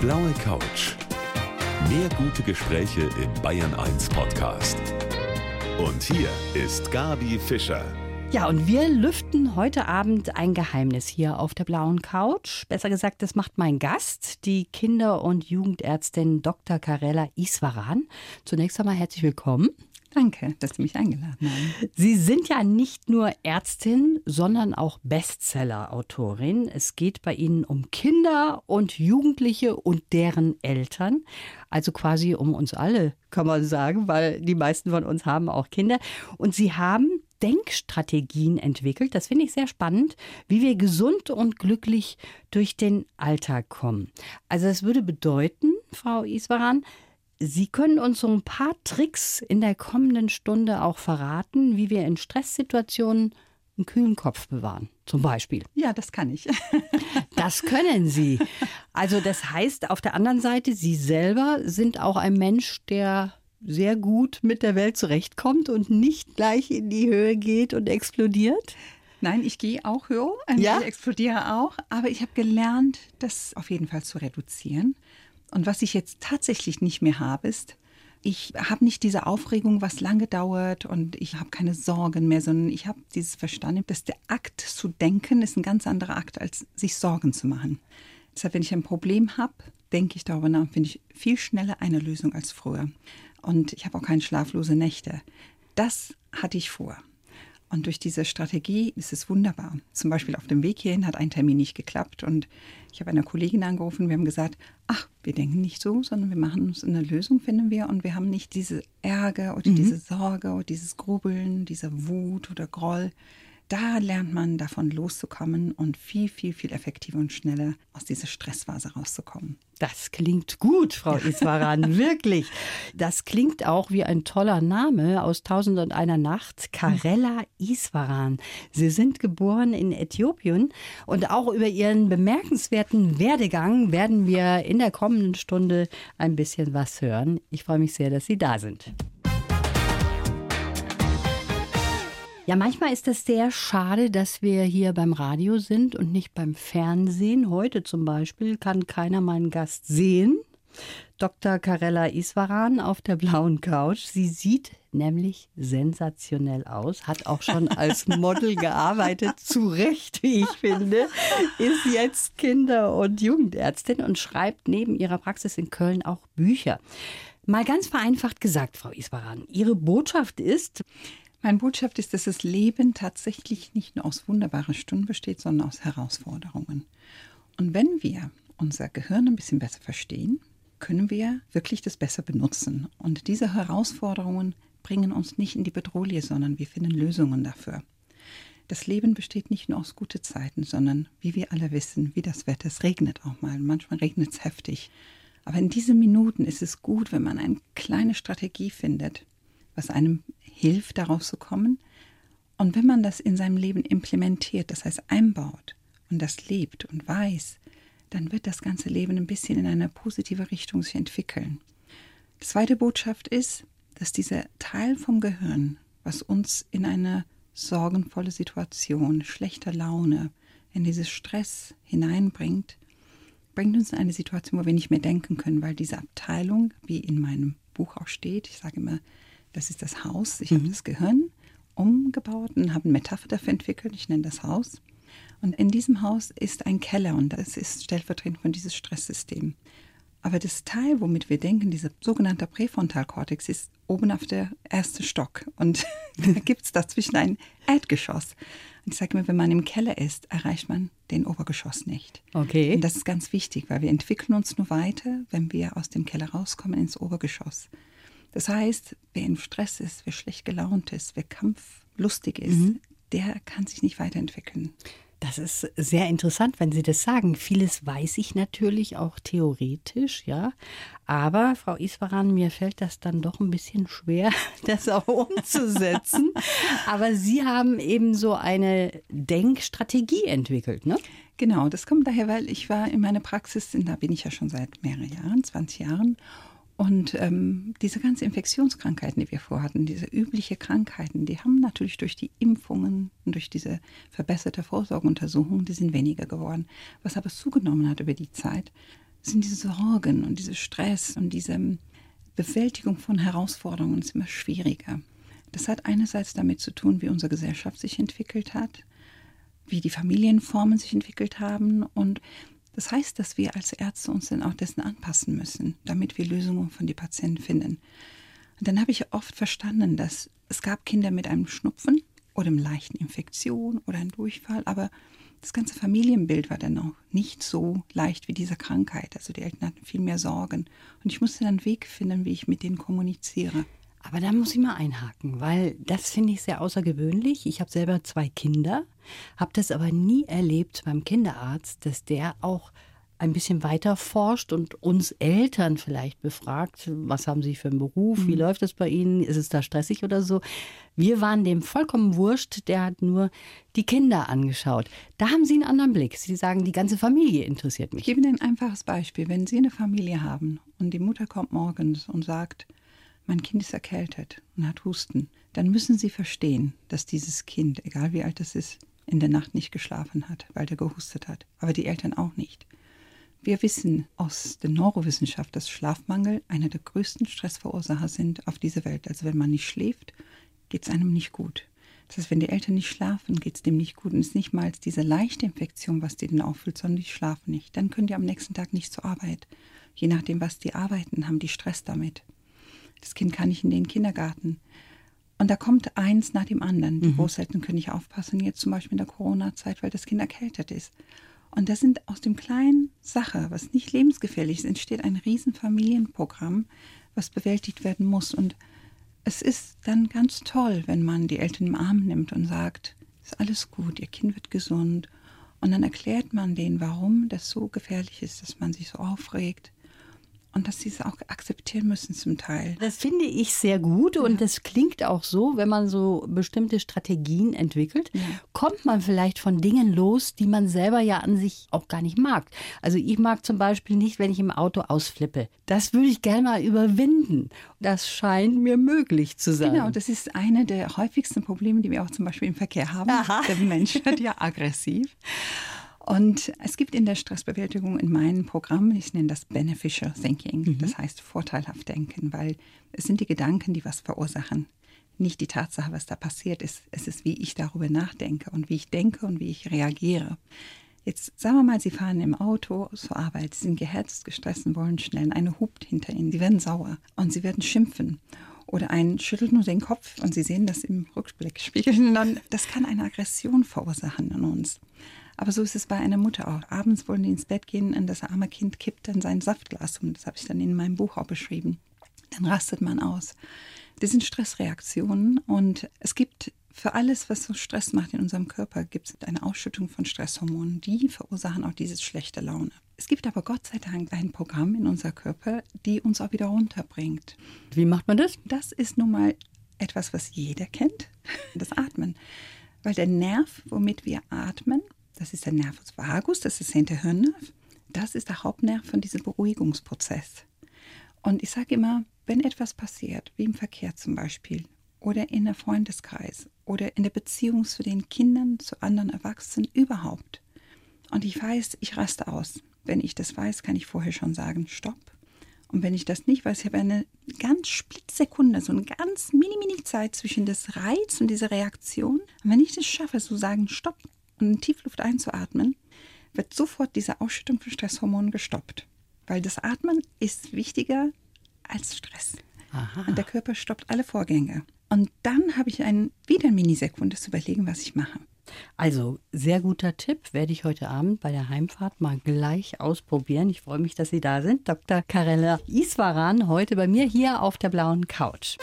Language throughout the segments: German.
blaue Couch. Mehr gute Gespräche im Bayern 1 Podcast. Und hier ist Gabi Fischer. Ja, und wir lüften heute Abend ein Geheimnis hier auf der blauen Couch. Besser gesagt, das macht mein Gast, die Kinder- und Jugendärztin Dr. Karella Iswaran. Zunächst einmal herzlich willkommen. Danke, dass Sie mich eingeladen haben. Sie sind ja nicht nur Ärztin, sondern auch Bestseller-Autorin. Es geht bei Ihnen um Kinder und Jugendliche und deren Eltern. Also quasi um uns alle, kann man sagen, weil die meisten von uns haben auch Kinder. Und Sie haben Denkstrategien entwickelt. Das finde ich sehr spannend, wie wir gesund und glücklich durch den Alltag kommen. Also es würde bedeuten, Frau Iswaran, Sie können uns so ein paar Tricks in der kommenden Stunde auch verraten, wie wir in Stresssituationen einen kühlen Kopf bewahren, zum Beispiel. Ja, das kann ich. das können Sie. Also das heißt, auf der anderen Seite, Sie selber sind auch ein Mensch, der sehr gut mit der Welt zurechtkommt und nicht gleich in die Höhe geht und explodiert? Nein, ich gehe auch höher, ja? ich explodiere auch, aber ich habe gelernt, das auf jeden Fall zu reduzieren und was ich jetzt tatsächlich nicht mehr habe, ist, ich habe nicht diese Aufregung, was lange dauert und ich habe keine Sorgen mehr, sondern ich habe dieses Verstanden, dass der Akt zu denken ist ein ganz anderer Akt, als sich Sorgen zu machen. Deshalb, wenn ich ein Problem habe, denke ich darüber nach, finde ich viel schneller eine Lösung als früher. Und ich habe auch keine schlaflose Nächte. Das hatte ich vor. Und durch diese Strategie ist es wunderbar. Zum Beispiel auf dem Weg hierhin hat ein Termin nicht geklappt und ich habe eine Kollegin angerufen. Wir haben gesagt, ach, wir denken nicht so, sondern wir machen uns eine Lösung, finden wir. Und wir haben nicht diese Ärger oder mhm. diese Sorge oder dieses Grubeln, diese Wut oder Groll, da lernt man davon loszukommen und viel, viel, viel effektiver und schneller aus dieser Stressphase rauszukommen. Das klingt gut, Frau Iswaran, wirklich. Das klingt auch wie ein toller Name aus Tausend und einer Nacht, Karella Iswaran. Sie sind geboren in Äthiopien und auch über Ihren bemerkenswerten Werdegang werden wir in der kommenden Stunde ein bisschen was hören. Ich freue mich sehr, dass Sie da sind. Ja, manchmal ist es sehr schade, dass wir hier beim Radio sind und nicht beim Fernsehen. Heute zum Beispiel kann keiner meinen Gast sehen. Dr. Karella Iswaran auf der blauen Couch. Sie sieht nämlich sensationell aus, hat auch schon als Model gearbeitet, zu Recht, wie ich finde, ist jetzt Kinder- und Jugendärztin und schreibt neben ihrer Praxis in Köln auch Bücher. Mal ganz vereinfacht gesagt, Frau Iswaran, Ihre Botschaft ist, meine Botschaft ist, dass das Leben tatsächlich nicht nur aus wunderbaren Stunden besteht, sondern aus Herausforderungen. Und wenn wir unser Gehirn ein bisschen besser verstehen, können wir wirklich das besser benutzen. Und diese Herausforderungen bringen uns nicht in die Bedrohung, sondern wir finden Lösungen dafür. Das Leben besteht nicht nur aus guten Zeiten, sondern wie wir alle wissen, wie das Wetter, es regnet auch mal, manchmal regnet es heftig. Aber in diesen Minuten ist es gut, wenn man eine kleine Strategie findet, was einem hilft, darauf zu kommen. Und wenn man das in seinem Leben implementiert, das heißt einbaut und das lebt und weiß, dann wird das ganze Leben ein bisschen in eine positive Richtung sich entwickeln. Die zweite Botschaft ist, dass dieser Teil vom Gehirn, was uns in eine sorgenvolle Situation, schlechter Laune, in dieses Stress hineinbringt, bringt uns in eine Situation, wo wir nicht mehr denken können, weil diese Abteilung, wie in meinem Buch auch steht, ich sage immer, das ist das Haus. Ich mhm. habe das Gehirn umgebaut und habe eine Metapher dafür entwickelt. Ich nenne das Haus. Und in diesem Haus ist ein Keller und das ist stellvertretend von diesem Stresssystem. Aber das Teil, womit wir denken, dieser sogenannte Präfrontalkortex, ist oben auf der ersten Stock. Und da gibt es dazwischen ein Erdgeschoss. Und ich sage mir, wenn man im Keller ist, erreicht man den Obergeschoss nicht. Okay. Und das ist ganz wichtig, weil wir entwickeln uns nur weiter, wenn wir aus dem Keller rauskommen ins Obergeschoss. Das heißt, wer im Stress ist, wer schlecht gelaunt ist, wer kampflustig ist, mhm. der kann sich nicht weiterentwickeln. Das ist sehr interessant, wenn Sie das sagen. Vieles weiß ich natürlich auch theoretisch, ja. Aber Frau Iswaran, mir fällt das dann doch ein bisschen schwer, das auch umzusetzen. Aber Sie haben eben so eine Denkstrategie entwickelt, ne? Genau, das kommt daher, weil ich war in meiner Praxis, da bin ich ja schon seit mehreren Jahren, 20 Jahren. Und ähm, diese ganzen Infektionskrankheiten, die wir vorhatten, diese üblichen Krankheiten, die haben natürlich durch die Impfungen und durch diese verbesserte Vorsorgeuntersuchung, die sind weniger geworden. Was aber zugenommen hat über die Zeit, sind diese Sorgen und diese Stress und diese Bewältigung von Herausforderungen ist immer schwieriger. Das hat einerseits damit zu tun, wie unsere Gesellschaft sich entwickelt hat, wie die Familienformen sich entwickelt haben und das heißt, dass wir als Ärzte uns dann auch dessen anpassen müssen, damit wir Lösungen von den Patienten finden. Und dann habe ich oft verstanden, dass es gab Kinder mit einem Schnupfen oder einer leichten Infektion oder einem Durchfall, aber das ganze Familienbild war dann auch nicht so leicht wie diese Krankheit. Also die Eltern hatten viel mehr Sorgen. Und ich musste dann einen Weg finden, wie ich mit denen kommuniziere. Aber da muss ich mal einhaken, weil das finde ich sehr außergewöhnlich. Ich habe selber zwei Kinder, habe das aber nie erlebt beim Kinderarzt, dass der auch ein bisschen weiter forscht und uns Eltern vielleicht befragt, was haben Sie für einen Beruf, wie mhm. läuft es bei Ihnen, ist es da stressig oder so. Wir waren dem vollkommen wurscht, der hat nur die Kinder angeschaut. Da haben Sie einen anderen Blick. Sie sagen, die ganze Familie interessiert mich. Ich gebe Ihnen ein einfaches Beispiel. Wenn Sie eine Familie haben und die Mutter kommt morgens und sagt, mein Kind ist erkältet und hat Husten, dann müssen Sie verstehen, dass dieses Kind, egal wie alt es ist, in der Nacht nicht geschlafen hat, weil der gehustet hat. Aber die Eltern auch nicht. Wir wissen aus der Neurowissenschaft, dass Schlafmangel einer der größten Stressverursacher sind auf dieser Welt. Also wenn man nicht schläft, geht es einem nicht gut. Das heißt, wenn die Eltern nicht schlafen, geht es dem nicht gut. Und es ist nicht mal diese leichte Infektion, was die dann auffüllt, sondern die schlafen nicht. Dann können die am nächsten Tag nicht zur Arbeit. Je nachdem, was die arbeiten, haben die Stress damit. Das Kind kann nicht in den Kindergarten. Und da kommt eins nach dem anderen. Die mhm. Großeltern können nicht aufpassen, jetzt zum Beispiel in der Corona-Zeit, weil das Kind erkältet ist. Und das sind aus dem kleinen Sache, was nicht lebensgefährlich ist, entsteht ein Riesenfamilienprogramm, was bewältigt werden muss. Und es ist dann ganz toll, wenn man die Eltern im Arm nimmt und sagt, ist alles gut, ihr Kind wird gesund. Und dann erklärt man denen, warum das so gefährlich ist, dass man sich so aufregt und dass sie es auch akzeptieren müssen zum Teil. Das finde ich sehr gut und ja. das klingt auch so, wenn man so bestimmte Strategien entwickelt, ja. kommt man vielleicht von Dingen los, die man selber ja an sich auch gar nicht mag. Also ich mag zum Beispiel nicht, wenn ich im Auto ausflippe. Das würde ich gerne mal überwinden. Das scheint mir möglich zu sein. Genau, das ist eine der häufigsten Probleme, die wir auch zum Beispiel im Verkehr haben. Aha. Der Mensch wird ja aggressiv. Und es gibt in der Stressbewältigung in meinem Programm, ich nenne das Beneficial Thinking, mhm. das heißt vorteilhaft denken, weil es sind die Gedanken, die was verursachen. Nicht die Tatsache, was da passiert ist. Es ist, wie ich darüber nachdenke und wie ich denke und wie ich reagiere. Jetzt sagen wir mal, Sie fahren im Auto zur Arbeit, Sie sind gehetzt, gestresst und wollen schnell. Eine hupt hinter Ihnen, Sie werden sauer und Sie werden schimpfen. Oder ein schüttelt nur den Kopf und Sie sehen das im Rückblickspiegel. Das kann eine Aggression verursachen in uns. Aber so ist es bei einer Mutter auch. Abends wollen die ins Bett gehen und das arme Kind kippt dann sein Saftglas um. Das habe ich dann in meinem Buch auch beschrieben. Dann rastet man aus. Das sind Stressreaktionen und es gibt für alles, was so Stress macht in unserem Körper, gibt es eine Ausschüttung von Stresshormonen. Die verursachen auch diese schlechte Laune. Es gibt aber Gott sei Dank ein Programm in unser Körper, die uns auch wieder runterbringt. Wie macht man das? Das ist nun mal etwas, was jeder kennt, das Atmen. Weil der Nerv, womit wir atmen, das ist der Nervus vagus, das ist der Hinterhirnnerv. Das ist der Hauptnerv von diesem Beruhigungsprozess. Und ich sage immer, wenn etwas passiert, wie im Verkehr zum Beispiel, oder in der Freundeskreis, oder in der Beziehung zu den Kindern, zu anderen Erwachsenen überhaupt, und ich weiß, ich raste aus. Wenn ich das weiß, kann ich vorher schon sagen, stopp. Und wenn ich das nicht weiß, ich habe eine ganz Splitsekunde, so eine ganz mini-mini-Zeit zwischen das Reiz und dieser Reaktion. Und wenn ich das schaffe, zu sagen, stopp, und Tiefluft einzuatmen, wird sofort diese Ausschüttung von Stresshormonen gestoppt. Weil das Atmen ist wichtiger als Stress. Aha. Und der Körper stoppt alle Vorgänge. Und dann habe ich einen, wieder eine Minisekunde zu überlegen, was ich mache. Also, sehr guter Tipp, werde ich heute Abend bei der Heimfahrt mal gleich ausprobieren. Ich freue mich, dass Sie da sind. Dr. Karella Iswaran, heute bei mir hier auf der blauen Couch.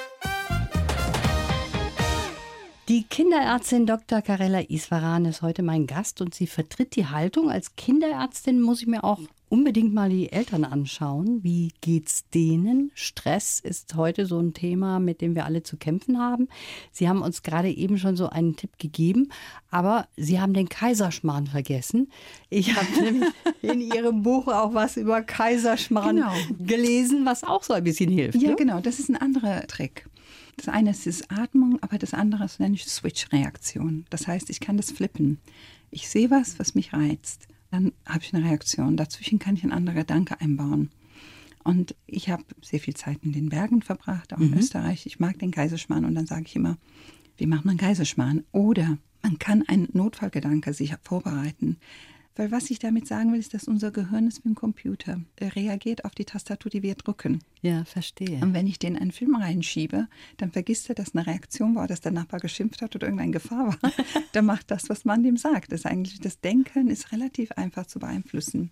Die Kinderärztin Dr. Karella Iswaran ist heute mein Gast und sie vertritt die Haltung. Als Kinderärztin muss ich mir auch unbedingt mal die Eltern anschauen. Wie geht's denen? Stress ist heute so ein Thema, mit dem wir alle zu kämpfen haben. Sie haben uns gerade eben schon so einen Tipp gegeben, aber Sie haben den Kaiserschmarrn vergessen. Ich habe nämlich in Ihrem Buch auch was über Kaiserschmarrn genau. gelesen, was auch so ein bisschen hilft. Ja, ne? genau. Das ist ein anderer Trick. Das eine ist das Atmung, aber das andere ist nenne ich Switch-Reaktion. Das heißt, ich kann das flippen. Ich sehe was, was mich reizt. dann habe ich eine Reaktion. Dazwischen kann ich einen anderen Gedanke einbauen. Und ich habe sehr viel Zeit in den Bergen verbracht, auch in Mhm. Österreich. Ich mag den Kaiserschmarrn und dann sage ich immer, wie macht man Kaiserschmarrn? Oder man kann einen Notfallgedanke sich vorbereiten. Weil was ich damit sagen will, ist, dass unser Gehirn ist wie ein Computer. Er reagiert auf die Tastatur, die wir drücken. Ja, verstehe. Und wenn ich den einen Film reinschiebe, dann vergisst er, dass eine Reaktion war, dass der Nachbar geschimpft hat oder irgendeine Gefahr war. dann macht das, was man dem sagt. Das, eigentlich, das Denken ist relativ einfach zu beeinflussen.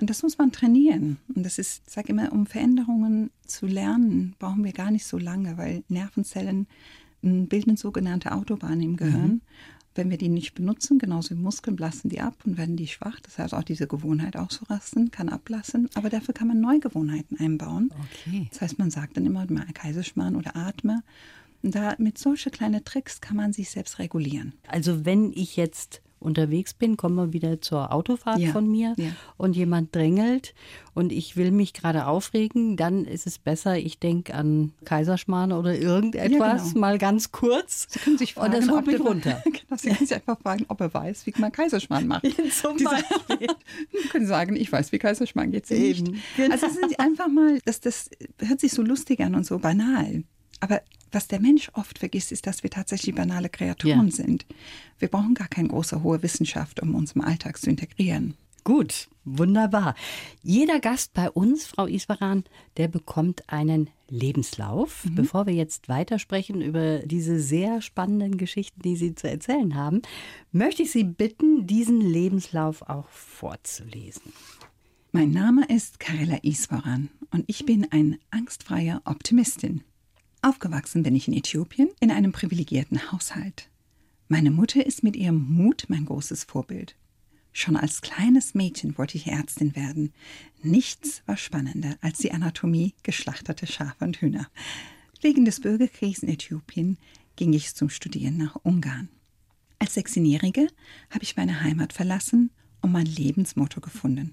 Und das muss man trainieren. Und das ist, ich sage immer, um Veränderungen zu lernen, brauchen wir gar nicht so lange, weil Nervenzellen bilden sogenannte Autobahnen im Gehirn. Wenn wir die nicht benutzen, genauso wie Muskeln, blassen die ab und werden die schwach. Das heißt, auch diese Gewohnheit auszurasten kann ablassen. Aber dafür kann man neue Gewohnheiten einbauen. Okay. Das heißt, man sagt dann immer mal Kaiserschmarrn oder atme. Und da mit solchen kleinen Tricks kann man sich selbst regulieren. Also wenn ich jetzt unterwegs bin, kommen wir wieder zur Autofahrt Ja, von mir ja. und jemand drängelt und ich will mich gerade aufregen, dann ist es besser, ich denke an Kaiserschmarrn oder irgendetwas, genau. mal ganz kurz. Sie können sich fragen, und das holt mich runter. genau, Sie können sich einfach fragen, ob er weiß, wie man Kaiserschmarrn macht. Zum Beispiel. Sie können sagen, ich weiß, wie Kaiserschmarrn geht sie nicht. Genau. Also es ist einfach mal, das, das hört sich so lustig an und so banal. Aber was der Mensch oft vergisst, ist, dass wir tatsächlich banale Kreaturen Ja. sind. Wir brauchen gar keine große, hohe Wissenschaft, um uns im Alltag zu integrieren. Gut, wunderbar. Jeder Gast bei uns, Frau Iswaran, der bekommt einen Lebenslauf. Bevor wir jetzt weitersprechen über diese sehr spannenden Geschichten, die Sie zu erzählen haben, möchte ich Sie bitten, diesen Lebenslauf auch vorzulesen. Mein Name ist Karela Iswaran und ich bin ein angstfreier Optimistin. Aufgewachsen bin ich in Äthiopien in einem privilegierten Haushalt. Meine Mutter ist mit ihrem Mut mein großes Vorbild. Schon als kleines Mädchen wollte ich Ärztin werden. Nichts war spannender als die Anatomie geschlachteter Schafe und Hühner. Wegen des Bürgerkriegs in Äthiopien ging ich zum Studieren nach Ungarn. Als 16-Jährige habe ich meine Heimat verlassen und mein Lebensmotto gefunden.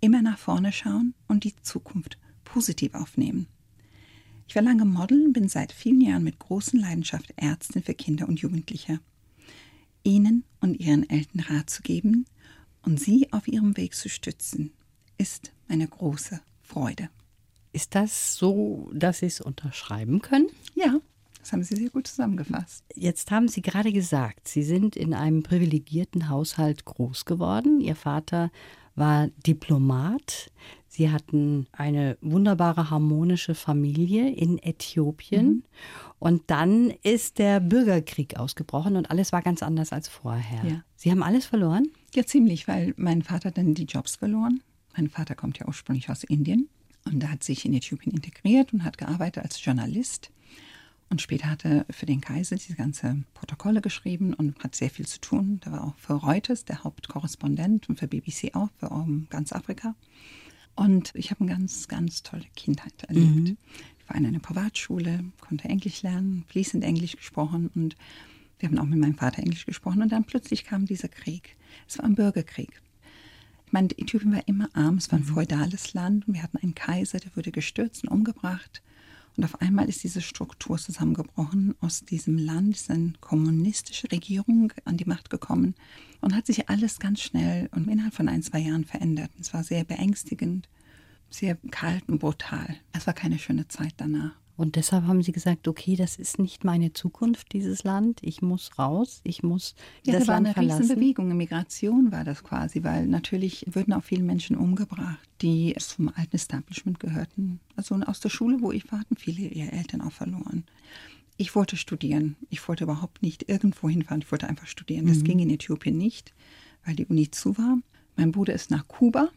Immer nach vorne schauen und die Zukunft positiv aufnehmen. Ich war lange Model und bin seit vielen Jahren mit großer Leidenschaft Ärztin für Kinder und Jugendliche. Ihnen und Ihren Eltern Rat zu geben und Sie auf Ihrem Weg zu stützen, ist eine große Freude. Ist das so, dass Sie es unterschreiben können? Ja, das haben Sie sehr gut zusammengefasst. Jetzt haben Sie gerade gesagt, Sie sind in einem privilegierten Haushalt groß geworden. Ihr Vater war Diplomat. Sie hatten eine wunderbare harmonische Familie in Äthiopien. Und dann ist der Bürgerkrieg ausgebrochen und alles war ganz anders als vorher. Ja. Sie haben alles verloren? Ja, ziemlich, weil mein Vater dann die Jobs verloren. Mein Vater kommt ja ursprünglich aus Indien und er hat sich in Äthiopien integriert und hat gearbeitet als Journalist. Und später hat er für den Kaiser diese ganze Protokolle geschrieben und hat sehr viel zu tun. Der war auch für Reuters der Hauptkorrespondent und für BBC auch, für um, ganz Afrika. Und ich habe eine ganz, ganz tolle Kindheit erlebt. Ich war in einer Privatschule, konnte Englisch lernen, fließend Englisch gesprochen und wir haben auch mit meinem Vater Englisch gesprochen. Und dann plötzlich kam dieser Krieg. Es war ein Bürgerkrieg. Ich meine, Äthiopien war immer arm, es war ein feudales Land und wir hatten einen Kaiser, der wurde gestürzt und umgebracht. Und auf einmal ist diese Struktur zusammengebrochen. Aus diesem Land ist eine kommunistische Regierung an die Macht gekommen und hat sich alles ganz schnell und innerhalb von ein, zwei Jahren verändert. Es war sehr beängstigend, sehr kalt und brutal. Es war keine schöne Zeit danach. Und deshalb haben Sie gesagt, okay, das ist nicht meine Zukunft, dieses Land. Ich muss raus, ich muss Ja, das da war Land eine verlassen. Riesenbewegung. Eine Migration war das quasi, weil natürlich würden auch viele Menschen umgebracht, die zum alten Establishment gehörten. Also aus der Schule, wo ich war, hatten viele ihre Eltern auch verloren. Ich wollte studieren. Ich wollte überhaupt nicht irgendwo hinfahren. Ich wollte einfach studieren. Das ging in Äthiopien nicht, weil die Uni zu war. Mein Bruder ist nach Kuba,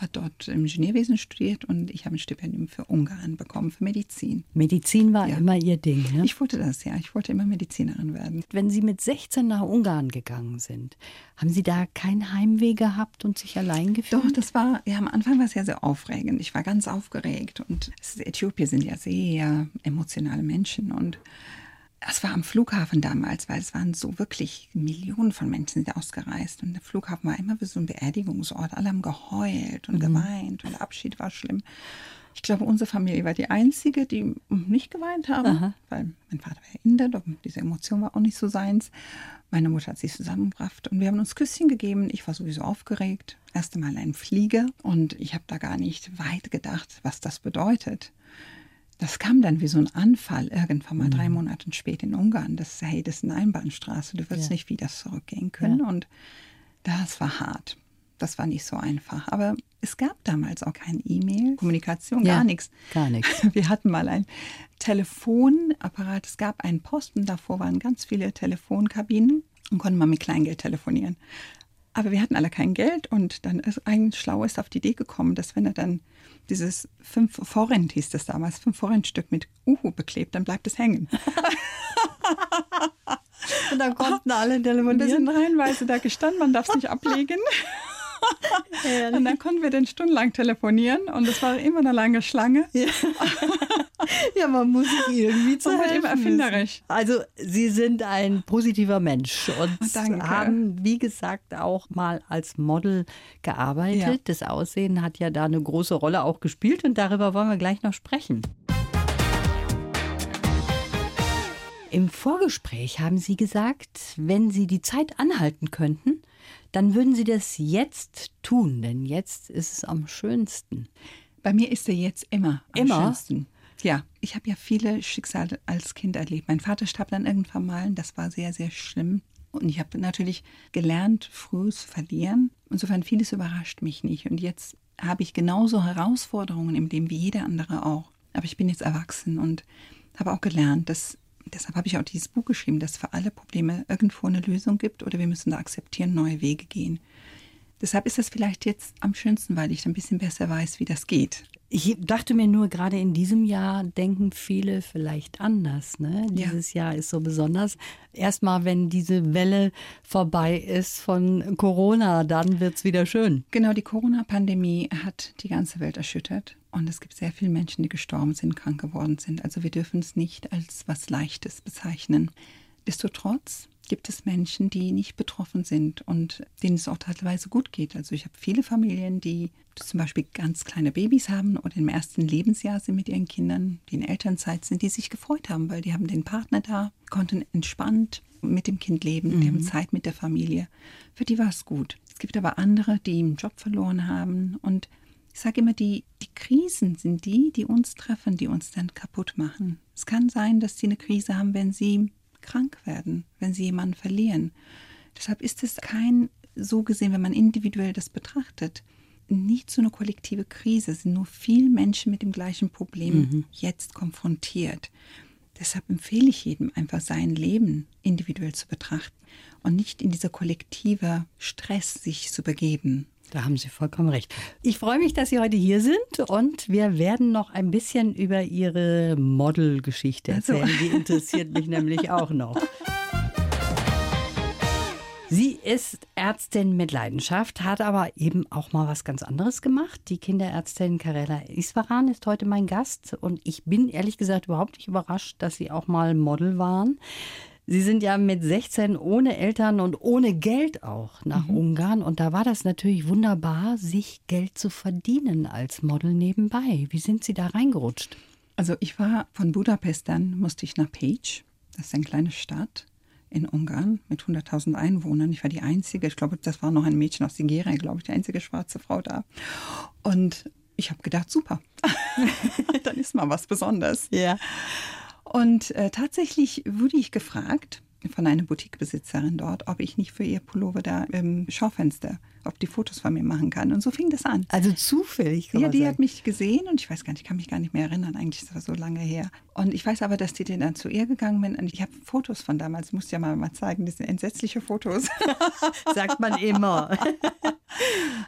hat dort Ingenieurwesen studiert und ich habe ein Stipendium für Ungarn bekommen, für Medizin. Medizin war Ja. immer Ihr Ding. Ne? Ich wollte das, ja. Ich wollte immer Medizinerin werden. Wenn Sie mit 16 nach Ungarn gegangen sind, haben Sie da kein Heimweh gehabt und sich allein gefühlt? Doch, das war, ja, am Anfang war es ja sehr aufregend. Ich war ganz aufgeregt und Äthiopier sind ja sehr emotionale Menschen und es war am Flughafen damals, weil es waren so wirklich Millionen von Menschen sind ausgereist und der Flughafen war immer wie so ein Beerdigungsort. Alle haben geheult und geweint und der Abschied war schlimm. Ich glaube, unsere Familie war die einzige, die nicht geweint haben, Aha. weil mein Vater war ja Inder, und diese Emotion war auch nicht so seins. Meine Mutter hat sich zusammengebracht und wir haben uns Küsschen gegeben. Ich war sowieso aufgeregt. Erste Mal ein Flieger und ich habe da gar nicht weit gedacht, was das bedeutet. Das kam dann wie so ein Anfall irgendwann mal drei Monate später in Ungarn. Das, hey, das ist eine Einbahnstraße, du wirst Ja. nicht wieder zurückgehen können. Ja. Und das war hart. Das war nicht so einfach. Aber es gab damals auch keine E-Mail, Kommunikation, Ja, gar nichts. Gar nichts. Wir hatten mal ein Telefonapparat, es gab einen Posten, davor waren ganz viele Telefonkabinen und konnte man mit Kleingeld telefonieren. Aber wir hatten alle kein Geld und dann ist ein Schlauer ist auf die Idee gekommen, dass wenn er dann dieses fünf Forint hieß das damals, fünf Forint-Stück mit Uhu beklebt, dann bleibt es hängen. Und dann konnten alle Und wir telefonieren. sind reihenweise da gestanden, man darf es nicht ablegen. Und dann konnten wir dann stundenlang telefonieren und es war immer eine lange Schlange. Ja, man muss sich irgendwie zu helfen immer erfinderisch. wissen. Also Sie sind ein positiver Mensch und Danke. haben, wie gesagt, auch mal als Model gearbeitet. Ja. Das Aussehen hat ja da eine große Rolle auch gespielt und darüber wollen wir gleich noch sprechen. Im Vorgespräch haben Sie gesagt, wenn Sie die Zeit anhalten könnten, dann würden Sie das jetzt tun, denn jetzt ist es am schönsten. Bei mir ist er jetzt immer am Immer? schönsten. Ja, ich habe ja viele Schicksale als Kind erlebt. Mein Vater starb dann irgendwann mal, und das war sehr, sehr schlimm. Und ich habe natürlich gelernt, früh zu verlieren. Insofern vieles überrascht mich nicht. Und jetzt habe ich genauso Herausforderungen im Leben wie jeder andere auch. Aber ich bin jetzt erwachsen und habe auch gelernt, dass deshalb habe ich auch dieses Buch geschrieben, dass für alle Probleme irgendwo eine Lösung gibt oder wir müssen da akzeptieren, neue Wege gehen. Deshalb ist das vielleicht jetzt am schönsten, weil ich ein bisschen besser weiß, wie das geht. Ich dachte mir nur, gerade in diesem Jahr denken viele vielleicht anders. Ne? Ja. Dieses Jahr ist so besonders. Erstmal, wenn diese Welle vorbei ist von Corona, dann wird es wieder schön. Genau, die Corona-Pandemie hat die ganze Welt erschüttert und es gibt sehr viele Menschen, die gestorben sind, krank geworden sind. Also wir dürfen es nicht als was Leichtes bezeichnen. Destotrotz gibt es Menschen, die nicht betroffen sind und denen es auch teilweise gut geht. Also ich habe viele Familien, die zum Beispiel ganz kleine Babys haben oder im ersten Lebensjahr sind mit ihren Kindern, die in Elternzeit sind, die sich gefreut haben, weil die haben den Partner da, konnten entspannt mit dem Kind leben, die haben Zeit mit der Familie. Für die war es gut. Es gibt aber andere, die einen Job verloren haben und ich sage immer, die, die Krisen sind die, die uns treffen, die uns dann kaputt machen. Es kann sein, dass sie eine Krise haben, wenn sie krank werden, wenn sie jemanden verlieren. Deshalb ist es kein, so gesehen, wenn man individuell das betrachtet, nicht so eine kollektive Krise, es sind nur viele Menschen mit dem gleichen Problem jetzt konfrontiert. Deshalb empfehle ich jedem einfach sein Leben individuell zu betrachten und nicht in dieser kollektive Stress sich zu begeben. Da haben Sie vollkommen recht. Ich freue mich, dass Sie heute hier sind und wir werden noch ein bisschen über Ihre Modelgeschichte Also. erzählen. Die interessiert mich nämlich auch noch. Sie ist Ärztin mit Leidenschaft, hat aber eben auch mal was ganz anderes gemacht. Die Kinderärztin Karela Iswaran ist heute mein Gast und ich bin ehrlich gesagt überhaupt nicht überrascht, dass Sie auch mal Model waren. Sie sind ja mit 16 ohne Eltern und ohne Geld auch nach Ungarn. Und da war das natürlich wunderbar, sich Geld zu verdienen als Model nebenbei. Wie sind Sie da reingerutscht? Also ich war von Budapest dann, musste ich nach Pécs. Das ist eine kleine Stadt in Ungarn mit 100.000 Einwohnern. Ich war die einzige, ich glaube, das war noch ein Mädchen aus Nigeria, glaube ich, die einzige schwarze Frau da. Und ich habe gedacht, super, dann ist mal was Besonderes. Ja. Und äh, tatsächlich wurde ich gefragt von einer Boutiquebesitzerin dort, ob ich nicht für ihr Pullover da im Schaufenster, ob die Fotos von mir machen kann. Und so fing das an. Also zufällig. Kann Ja, die sagen. hat mich gesehen und ich weiß gar nicht, ich kann mich gar nicht mehr erinnern, eigentlich ist das so lange her. Und ich weiß aber, dass die dann zu ihr gegangen bin und ich habe Fotos von damals, ich muss ja mal, mal zeigen, das sind entsetzliche Fotos. sagt man immer.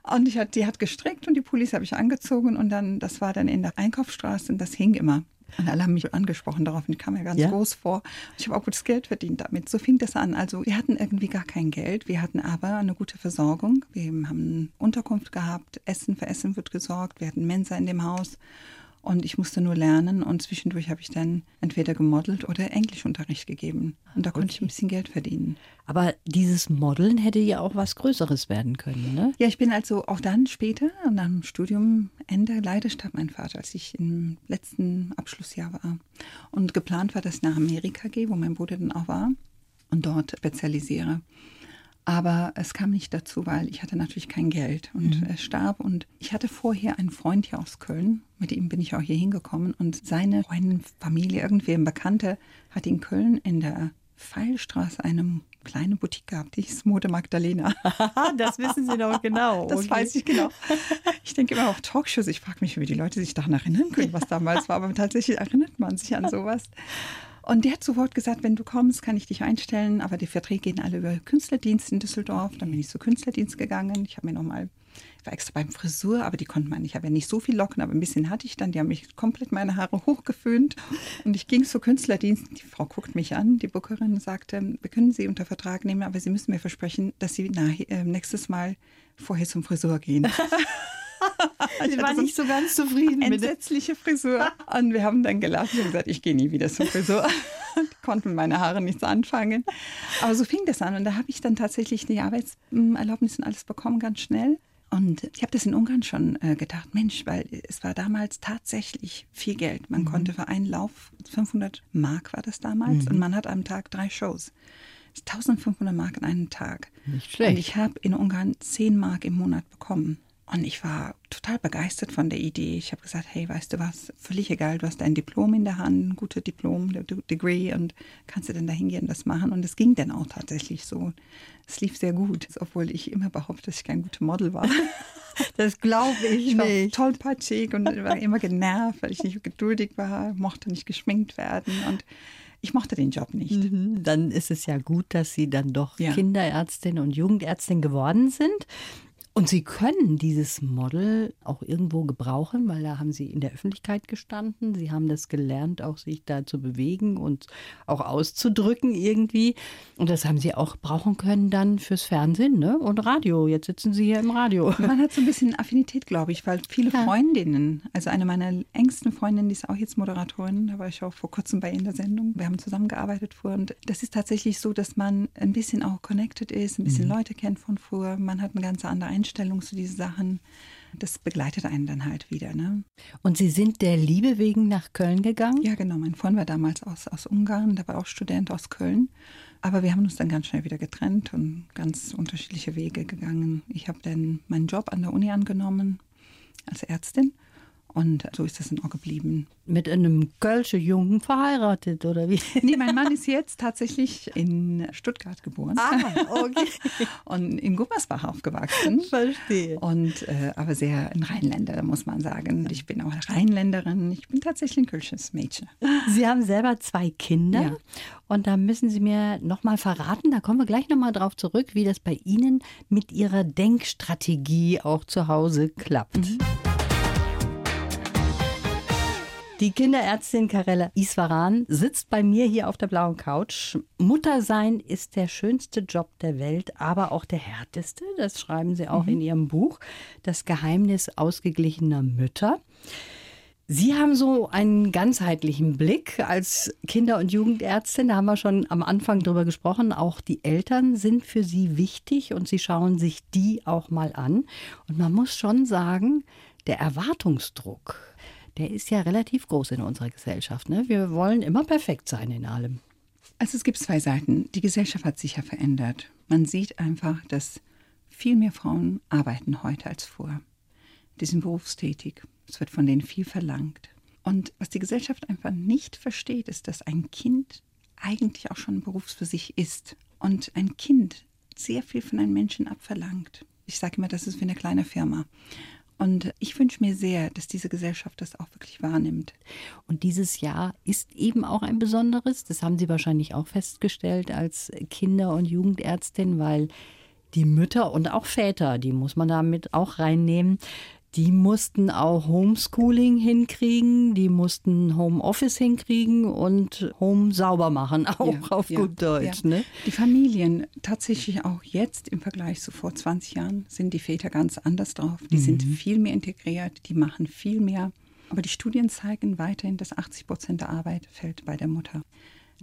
Und ich hat, die hat gestrickt und die Pullis habe ich angezogen und dann, das war dann in der Einkaufsstraße und das hing immer. Und alle haben mich angesprochen darauf und ich kam mir ganz Ja? groß vor. Ich habe auch gutes Geld verdient damit. So fing das an. Also wir hatten irgendwie gar kein Geld. Wir hatten aber eine gute Versorgung. Wir haben Unterkunft gehabt, Essen, für Essen wird gesorgt. Wir hatten Mensa in dem Haus. Und ich musste nur lernen und zwischendurch habe ich dann entweder gemodelt oder Englischunterricht gegeben. Und da konnte ich ein bisschen Geld verdienen. Aber dieses Modeln hätte ja auch was Größeres werden können, ne? Ja, ich bin also auch dann später, nach dem Studiumende, leider starb mein Vater, als ich im letzten Abschlussjahr war. Und geplant war, dass ich nach Amerika gehe, wo mein Bruder dann auch war und dort spezialisiere. Aber es kam nicht dazu, weil ich hatte natürlich kein Geld und mhm. er starb. Und ich hatte vorher einen Freund hier aus Köln, mit ihm bin ich auch hier hingekommen. Und seine Freundin, Familie, irgendwer, ein Bekannter, hat in Köln in der Pfeilstraße eine kleine Boutique gehabt, die hieß Mode Magdalena. das wissen Sie doch genau. Das okay. weiß ich genau. Ich denke immer auf Talkshows. Ich frage mich, wie die Leute sich daran erinnern können, was damals war. Aber tatsächlich erinnert man sich an sowas. Und der hat sofort gesagt, wenn du kommst, kann ich dich einstellen, aber die Verträge gehen alle über Künstlerdienst in Düsseldorf. Dann bin ich zur Künstlerdienst gegangen. Ich habe mir nochmal, war extra beim Frisur, aber die konnten man. Ich habe ja nicht so viel Locken, aber ein bisschen hatte ich dann. Die haben mich komplett meine Haare hochgeföhnt. Und ich ging zur Künstlerdienst. Die Frau guckt mich an, die Bookerin, und sagte, wir können Sie unter Vertrag nehmen, aber Sie müssen mir versprechen, dass Sie nach, äh, nächstes Mal vorher zum Friseur gehen. Sie war nicht so ganz zufrieden mit entsetzliche Frisur. Und wir haben dann gelacht und gesagt, ich gehe nie wieder zur Frisur. Konnten meine Haare nichts anfangen. Aber so fing das an. Und da habe ich dann tatsächlich die Arbeitserlaubnis und alles bekommen, ganz schnell. Und ich habe das in Ungarn schon äh, gedacht, Mensch, weil es war damals tatsächlich viel Geld. Man mhm. konnte für einen Lauf, 500 Mark war das damals, mhm. und man hat am Tag drei Shows. 1500 Mark an einem Tag. Nicht schlecht. Und ich habe in Ungarn 10 Mark im Monat bekommen. Und ich war total begeistert von der Idee. Ich habe gesagt, hey, weißt du was, völlig egal, du hast dein Diplom in der Hand, ein gutes Diplom, Degree und kannst du denn da hingehen und das machen? Und es ging dann auch tatsächlich so. Es lief sehr gut, obwohl ich immer behaupte, dass ich kein guter Model war. Das glaube ich, ich war nicht. tollpatschig und war immer genervt, weil ich nicht geduldig war, mochte nicht geschminkt werden und ich mochte den Job nicht. Mhm, dann ist es ja gut, dass Sie dann doch ja. Kinderärztin und Jugendärztin geworden sind. Und Sie können dieses Model auch irgendwo gebrauchen, weil da haben Sie in der Öffentlichkeit gestanden. Sie haben das gelernt, auch sich da zu bewegen und auch auszudrücken irgendwie. Und das haben Sie auch brauchen können dann fürs Fernsehen ne? und Radio. Jetzt sitzen Sie hier im Radio. Man hat so ein bisschen Affinität, glaube ich, weil viele ja. Freundinnen, also eine meiner engsten Freundinnen, die ist auch jetzt Moderatorin, da war ich auch vor kurzem bei ihr in der Sendung. Wir haben zusammengearbeitet früher. Und das ist tatsächlich so, dass man ein bisschen auch connected ist, ein bisschen mhm. Leute kennt von früher. Man hat eine ganz andere Einstellung Einstellung zu diesen Sachen, das begleitet einen dann halt wieder. Ne? Und Sie sind der Liebe wegen nach Köln gegangen? Ja, genau. Mein Freund war damals aus, aus Ungarn, der war auch Student aus Köln. Aber wir haben uns dann ganz schnell wieder getrennt und ganz unterschiedliche Wege gegangen. Ich habe dann meinen Job an der Uni angenommen als Ärztin und so ist das dann auch geblieben. Mit einem Kölsche Jungen verheiratet, oder wie? Nee, mein Mann ist jetzt tatsächlich in Stuttgart geboren. Ah, okay. Und in Gummersbach aufgewachsen. Verstehe. Und, äh, aber sehr ein Rheinländer, muss man sagen. Ich bin auch Rheinländerin. Ich bin tatsächlich ein Kölsches Mädchen. Sie haben selber zwei Kinder. Ja. Und da müssen Sie mir nochmal verraten, da kommen wir gleich nochmal drauf zurück, wie das bei Ihnen mit Ihrer Denkstrategie auch zu Hause klappt. Mhm. Die Kinderärztin Karella Iswaran sitzt bei mir hier auf der blauen Couch. Mutter sein ist der schönste Job der Welt, aber auch der härteste. Das schreiben Sie auch mhm. in Ihrem Buch. Das Geheimnis ausgeglichener Mütter. Sie haben so einen ganzheitlichen Blick als Kinder- und Jugendärztin. Da haben wir schon am Anfang drüber gesprochen. Auch die Eltern sind für Sie wichtig und Sie schauen sich die auch mal an. Und man muss schon sagen, der Erwartungsdruck, der ist ja relativ groß in unserer Gesellschaft. Ne? Wir wollen immer perfekt sein in allem. Also es gibt zwei Seiten. Die Gesellschaft hat sich ja verändert. Man sieht einfach, dass viel mehr Frauen arbeiten heute als vor. Die sind berufstätig. Es wird von denen viel verlangt. Und was die Gesellschaft einfach nicht versteht, ist, dass ein Kind eigentlich auch schon ein Beruf für sich ist. Und ein Kind sehr viel von einem Menschen abverlangt. Ich sage immer, das ist wie eine kleine Firma. Und ich wünsche mir sehr, dass diese Gesellschaft das auch wirklich wahrnimmt. Und dieses Jahr ist eben auch ein besonderes. Das haben Sie wahrscheinlich auch festgestellt als Kinder- und Jugendärztin, weil die Mütter und auch Väter, die muss man damit auch reinnehmen, die mussten auch Homeschooling hinkriegen, die mussten Homeoffice hinkriegen und Home sauber machen, auch ja, auf ja, gut Deutsch. Ja. Ne? Die Familien, tatsächlich auch jetzt im Vergleich zu vor 20 Jahren, sind die Väter ganz anders drauf. Die mhm. sind viel mehr integriert, die machen viel mehr. Aber die Studien zeigen weiterhin, dass 80 Prozent der Arbeit fällt bei der Mutter.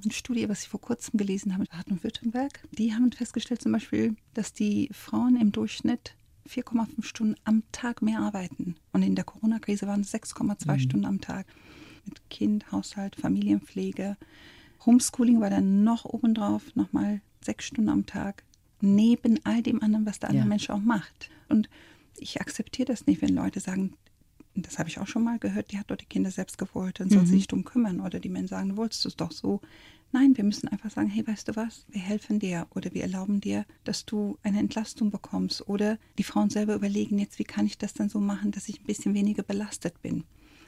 Eine Studie, was ich vor kurzem gelesen habe, Baden-Württemberg, die haben festgestellt zum Beispiel, dass die Frauen im Durchschnitt 4,5 Stunden am Tag mehr arbeiten. Und in der Corona-Krise waren es 6,2 mhm. Stunden am Tag. Mit Kind, Haushalt, Familienpflege. Homeschooling war dann noch obendrauf, nochmal sechs Stunden am Tag. Neben all dem anderen, was der andere ja. Mensch auch macht. Und ich akzeptiere das nicht, wenn Leute sagen, das habe ich auch schon mal gehört, die hat dort die Kinder selbst gewollt und soll mhm. sich nicht drum kümmern. Oder die Menschen sagen, du wolltest es doch so. Nein, wir müssen einfach sagen, hey, weißt du was, wir helfen dir oder wir erlauben dir, dass du eine Entlastung bekommst. Oder die Frauen selber überlegen jetzt, wie kann ich das dann so machen, dass ich ein bisschen weniger belastet bin.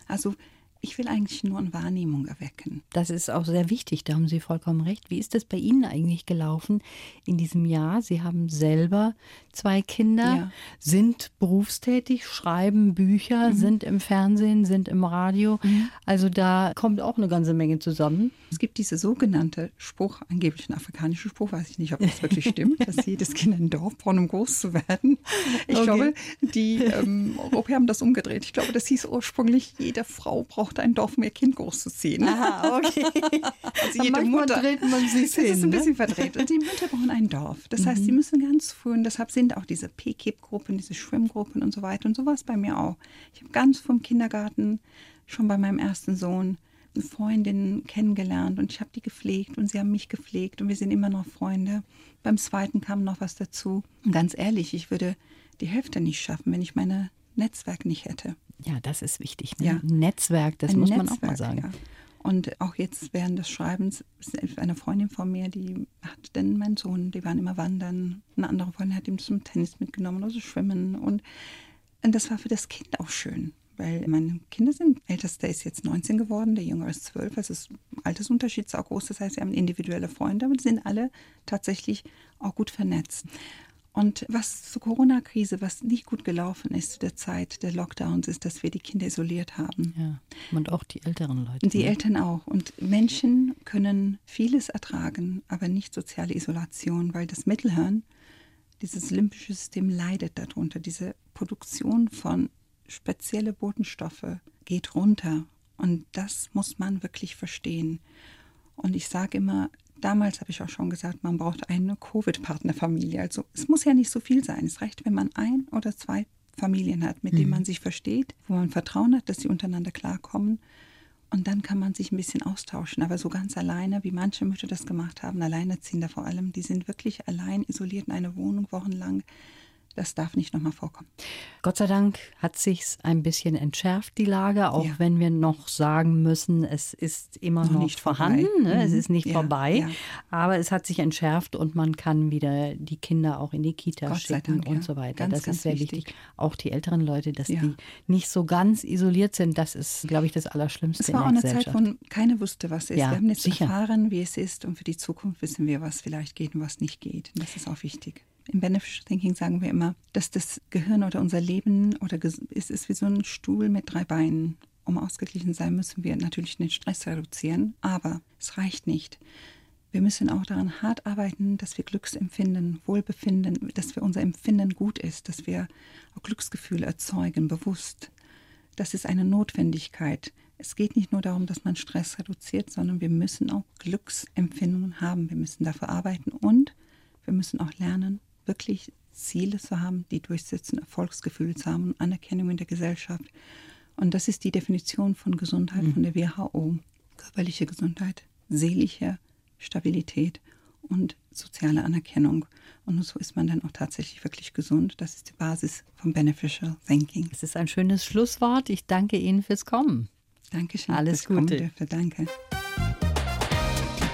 Also ich will eigentlich nur eine Wahrnehmung erwecken. Das ist auch sehr wichtig, da haben Sie vollkommen recht. Wie ist das bei Ihnen eigentlich gelaufen in diesem Jahr? Sie haben selber zwei Kinder, ja. sind berufstätig, schreiben Bücher, mhm. sind im Fernsehen, sind im Radio. Mhm. Also da kommt auch eine ganze Menge zusammen. Es gibt diese sogenannte Spruch, angeblich ein afrikanischer Spruch, weiß ich nicht, ob das wirklich stimmt, dass jedes Kind ein Dorf braucht, um groß zu werden. Ich okay. glaube, die ähm, Europäer haben das umgedreht. Ich glaube, das hieß ursprünglich, jede Frau braucht braucht ein Dorf, um ihr Kind großzuziehen. Aha, okay. also jede Mutter dreht man sich hin. Das ist ein bisschen ne? verdreht. Und die Mütter brauchen ein Dorf. Das mhm. heißt, sie müssen ganz früh, und deshalb sind auch diese PKIP-Gruppen, diese Schwimmgruppen und so weiter. Und so war es bei mir auch. Ich habe ganz vom Kindergarten, schon bei meinem ersten Sohn, Freundinnen kennengelernt und ich habe die gepflegt und sie haben mich gepflegt und wir sind immer noch Freunde. Beim zweiten kam noch was dazu. Und ganz ehrlich, ich würde die Hälfte nicht schaffen, wenn ich meine Netzwerk nicht hätte. Ja, das ist wichtig. Ne? Ja. Netzwerk, das Ein muss Netzwerk, man auch mal sagen. Ja. Und auch jetzt während des Schreibens ist eine Freundin von mir, die hat denn meinen Sohn, die waren immer wandern. Eine andere Freundin hat ihn zum Tennis mitgenommen oder so schwimmen. Und, und das war für das Kind auch schön, weil meine Kinder sind, ältester ist jetzt 19 geworden, der Jüngere ist 12. Also das Altersunterschied ist auch groß. Das heißt, sie haben individuelle Freunde, aber die sind alle tatsächlich auch gut vernetzt. Und was zur Corona-Krise, was nicht gut gelaufen ist zu der Zeit der Lockdowns, ist, dass wir die Kinder isoliert haben. Ja, und auch die älteren Leute. Die ne? Eltern auch. Und Menschen können vieles ertragen, aber nicht soziale Isolation, weil das Mittelhirn, dieses limbische System leidet darunter. Diese Produktion von spezielle Botenstoffe geht runter. Und das muss man wirklich verstehen. Und ich sage immer, Damals habe ich auch schon gesagt, man braucht eine Covid-Partnerfamilie. Also es muss ja nicht so viel sein. Es reicht, wenn man ein oder zwei Familien hat, mit mhm. denen man sich versteht, wo man Vertrauen hat, dass sie untereinander klarkommen. Und dann kann man sich ein bisschen austauschen. Aber so ganz alleine, wie manche Mütter das gemacht haben, Alleinerziehende vor allem, die sind wirklich allein isoliert in einer Wohnung wochenlang das darf nicht nochmal vorkommen. Gott sei Dank hat sich ein bisschen entschärft, die Lage, auch ja. wenn wir noch sagen müssen, es ist immer noch, noch nicht vorhanden, ne? mhm. es ist nicht ja, vorbei, ja. aber es hat sich entschärft und man kann wieder die Kinder auch in die Kita Gott schicken Dank, und so weiter. Ganz, das ganz ist sehr wichtig. wichtig. Auch die älteren Leute, dass die nicht so ganz isoliert sind, das ist, glaube ich, das Allerschlimmste. Es war auch eine Zeit, wo keiner wusste, was ist. wir haben jetzt sicher. erfahren, wie es ist und für die Zukunft wissen wir, was vielleicht geht und was nicht geht. Und das ist auch wichtig. Im Beneficial Thinking sagen wir immer, dass das Gehirn oder unser Leben oder ist, ist wie so ein Stuhl mit drei Beinen. Um ausgeglichen sein, müssen wir natürlich den Stress reduzieren, aber es reicht nicht. Wir müssen auch daran hart arbeiten, dass wir Glücksempfinden, Wohlbefinden, dass wir unser Empfinden gut ist, dass wir auch Glücksgefühle erzeugen, bewusst. Das ist eine Notwendigkeit. Es geht nicht nur darum, dass man Stress reduziert, sondern wir müssen auch Glücksempfindungen haben. Wir müssen dafür arbeiten und wir müssen auch lernen, wirklich Ziele zu haben, die durchsetzen, Erfolgsgefühle zu haben und Anerkennung in der Gesellschaft. Und das ist die Definition von Gesundheit mhm. von der WHO. Körperliche Gesundheit, seelische Stabilität und soziale Anerkennung. Und so ist man dann auch tatsächlich wirklich gesund. Das ist die Basis vom Beneficial Thinking. Es ist ein schönes Schlusswort. Ich danke Ihnen fürs Kommen. Dankeschön. Alles Gute. Danke.